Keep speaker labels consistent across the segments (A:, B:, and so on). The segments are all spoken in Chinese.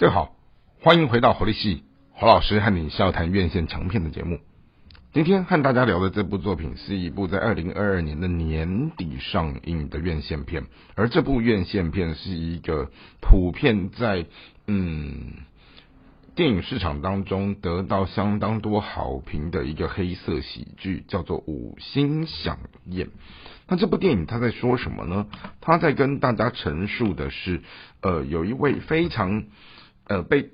A: 大家好，欢迎回到活力系侯老师和你笑谈院线强片的节目。今天和大家聊的这部作品是一部在二零二二年的年底上映的院线片，而这部院线片是一个普遍在嗯电影市场当中得到相当多好评的一个黑色喜剧，叫做《五星响宴》。那这部电影它在说什么呢？它在跟大家陈述的是，呃，有一位非常。呃，被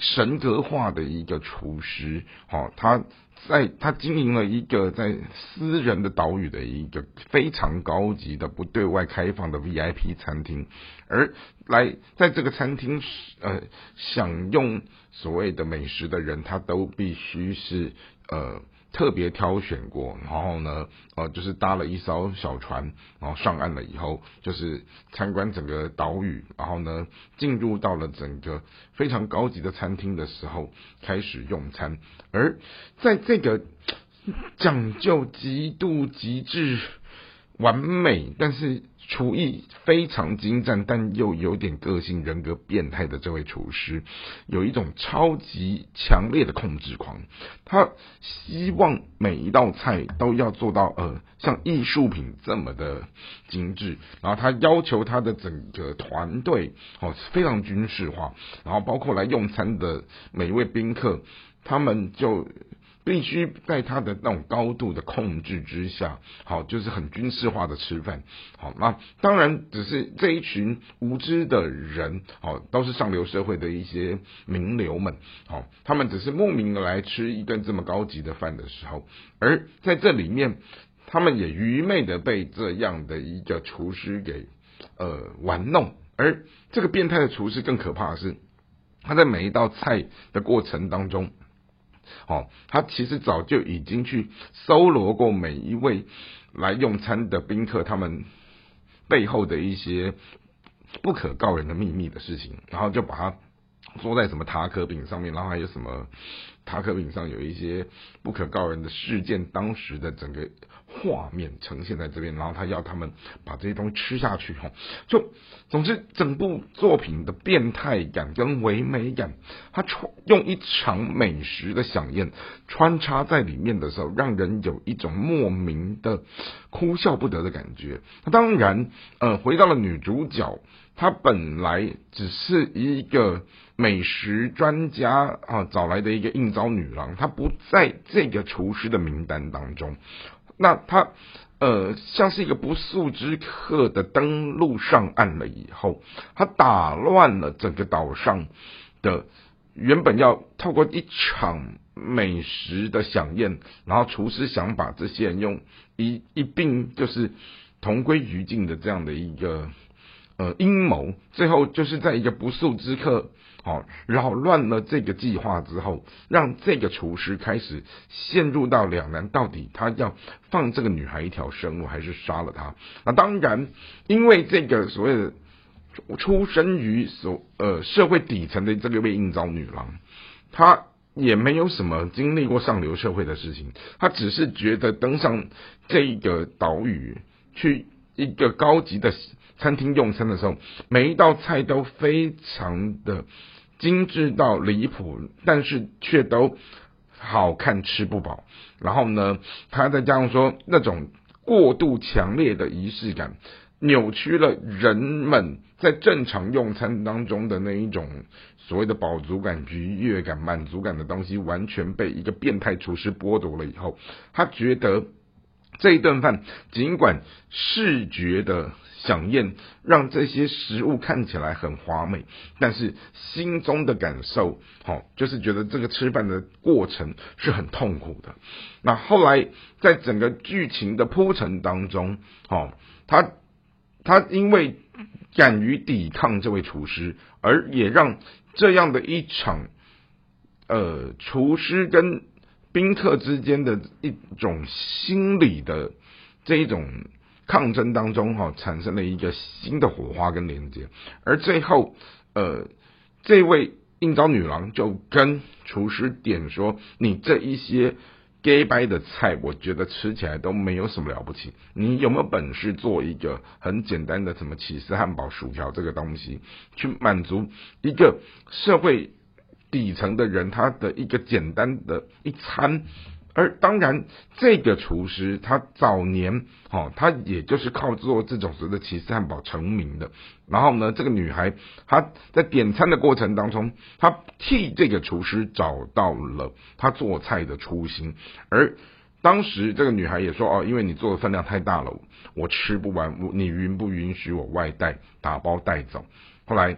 A: 神格化的一个厨师，好，他在他经营了一个在私人的岛屿的一个非常高级的不对外开放的 VIP 餐厅，而来在这个餐厅呃享用所谓的美食的人，他都必须是呃。特别挑选过，然后呢，呃，就是搭了一艘小船，然后上岸了以后，就是参观整个岛屿，然后呢，进入到了整个非常高级的餐厅的时候，开始用餐。而在这个讲究极度极致。完美，但是厨艺非常精湛，但又有点个性、人格变态的这位厨师，有一种超级强烈的控制狂。他希望每一道菜都要做到呃，像艺术品这么的精致。然后他要求他的整个团队哦非常军事化，然后包括来用餐的每一位宾客，他们就。必须在他的那种高度的控制之下，好，就是很军事化的吃饭，好，那当然只是这一群无知的人，好，都是上流社会的一些名流们，好，他们只是慕名来吃一顿这么高级的饭的时候，而在这里面，他们也愚昧的被这样的一个厨师给呃玩弄，而这个变态的厨师更可怕的是，他在每一道菜的过程当中。哦，他其实早就已经去搜罗过每一位来用餐的宾客，他们背后的一些不可告人的秘密的事情，然后就把它做在什么塔可饼上面，然后还有什么塔克饼上有一些不可告人的事件，当时的整个。画面呈现在这边，然后他要他们把这些东西吃下去，哈，就总之整部作品的变态感跟唯美感，他穿用一场美食的响宴穿插在里面的时候，让人有一种莫名的哭笑不得的感觉。那当然，呃，回到了女主角，她本来只是一个美食专家啊，找来的一个应招女郎，她不在这个厨师的名单当中。那他，呃，像是一个不速之客的登陆上岸了以后，他打乱了整个岛上的原本要透过一场美食的飨宴，然后厨师想把这些人用一一并就是同归于尽的这样的一个呃阴谋，最后就是在一个不速之客。好，扰乱了这个计划之后，让这个厨师开始陷入到两难：到底他要放这个女孩一条生路，还是杀了她？那当然，因为这个所谓的出生于所呃社会底层的这个位应招女郎，她也没有什么经历过上流社会的事情，她只是觉得登上这个岛屿去一个高级的餐厅用餐的时候，每一道菜都非常的。精致到离谱，但是却都好看吃不饱。然后呢，他再加上说那种过度强烈的仪式感，扭曲了人们在正常用餐当中的那一种所谓的饱足感、愉悦感、满足感的东西，完全被一个变态厨师剥夺了以后，他觉得这一顿饭尽管视觉的。想宴让这些食物看起来很华美，但是心中的感受，好，就是觉得这个吃饭的过程是很痛苦的。那后来在整个剧情的铺陈当中，好，他他因为敢于抵抗这位厨师，而也让这样的一场，呃，厨师跟宾客之间的一种心理的这一种。抗争当中，哈，产生了一个新的火花跟连接，而最后，呃，这位应招女郎就跟厨师点说：“你这一些 gay 掰的菜，我觉得吃起来都没有什么了不起。你有没有本事做一个很简单的什么起司汉堡、薯条这个东西，去满足一个社会底层的人他的一个简单的一餐？而当然，这个厨师他早年哦，他也就是靠做这种所谓的起司汉堡成名的。然后呢，这个女孩她在点餐的过程当中，她替这个厨师找到了她做菜的初心。而当时这个女孩也说：“哦，因为你做的分量太大了，我吃不完，你允不允许我外带打包带走？”后来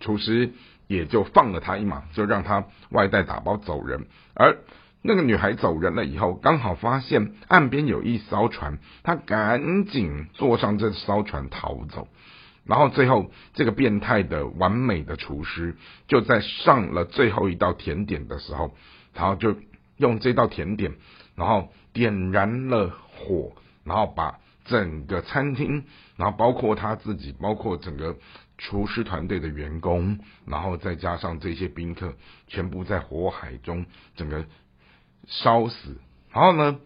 A: 厨师也就放了他一马，就让他外带打包走人。而那个女孩走人了以后，刚好发现岸边有一艘船，她赶紧坐上这艘船逃走。然后最后，这个变态的完美的厨师就在上了最后一道甜点的时候，然后就用这道甜点，然后点燃了火，然后把整个餐厅，然后包括他自己，包括整个厨师团队的员工，然后再加上这些宾客，全部在火海中整个。烧死，然后呢，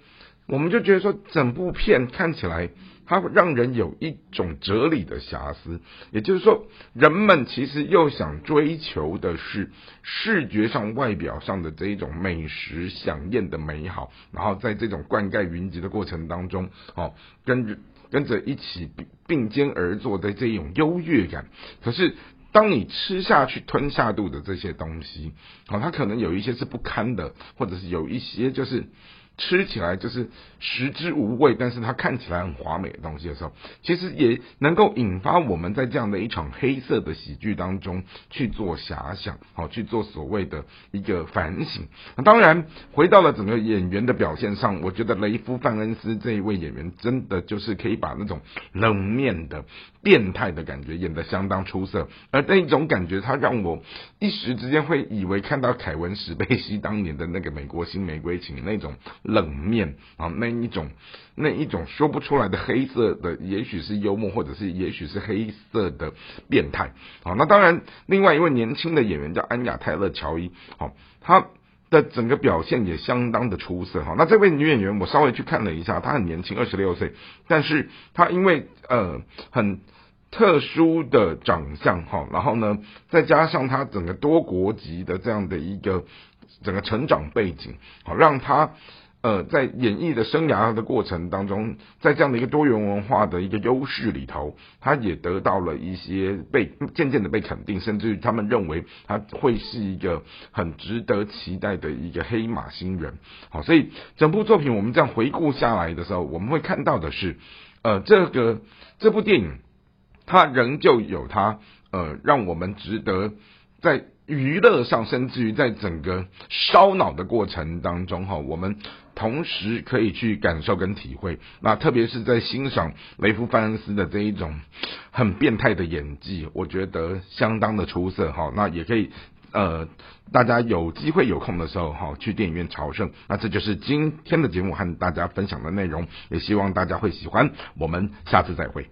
A: 我们就觉得说，整部片看起来，它让人有一种哲理的瑕疵。也就是说，人们其实又想追求的是视觉上、外表上的这一种美食享宴的美好，然后在这种灌溉云集的过程当中，哦，跟跟着一起并肩而坐的这种优越感，可是。当你吃下去、吞下肚的这些东西，好，它可能有一些是不堪的，或者是有一些就是。吃起来就是食之无味，但是它看起来很华美的东西的时候，其实也能够引发我们在这样的一场黑色的喜剧当中去做遐想，好去做所谓的一个反省。那当然，回到了整个演员的表现上，我觉得雷夫范恩斯这一位演员真的就是可以把那种冷面的变态的感觉演得相当出色，而那一种感觉，他让我一时之间会以为看到凯文史贝西当年的那个美国新玫瑰情那种。冷面啊，那一种那一种说不出来的黑色的，也许是幽默，或者是也许是黑色的变态啊。那当然，另外一位年轻的演员叫安雅泰勒乔伊，好，她的整个表现也相当的出色哈。那这位女演员，我稍微去看了一下，她很年轻，二十六岁，但是她因为呃很特殊的长相哈，然后呢，再加上她整个多国籍的这样的一个整个成长背景，好让她。呃，在演艺的生涯的过程当中，在这样的一个多元文化的一个优势里头，他也得到了一些被渐渐的被肯定，甚至于他们认为他会是一个很值得期待的一个黑马新人。好，所以整部作品我们这样回顾下来的时候，我们会看到的是，呃，这个这部电影它仍旧有它呃，让我们值得在。娱乐上，甚至于在整个烧脑的过程当中，哈，我们同时可以去感受跟体会。那特别是在欣赏雷夫范恩斯的这一种很变态的演技，我觉得相当的出色，哈。那也可以，呃，大家有机会有空的时候，哈，去电影院朝圣。那这就是今天的节目和大家分享的内容，也希望大家会喜欢。我们下次再会。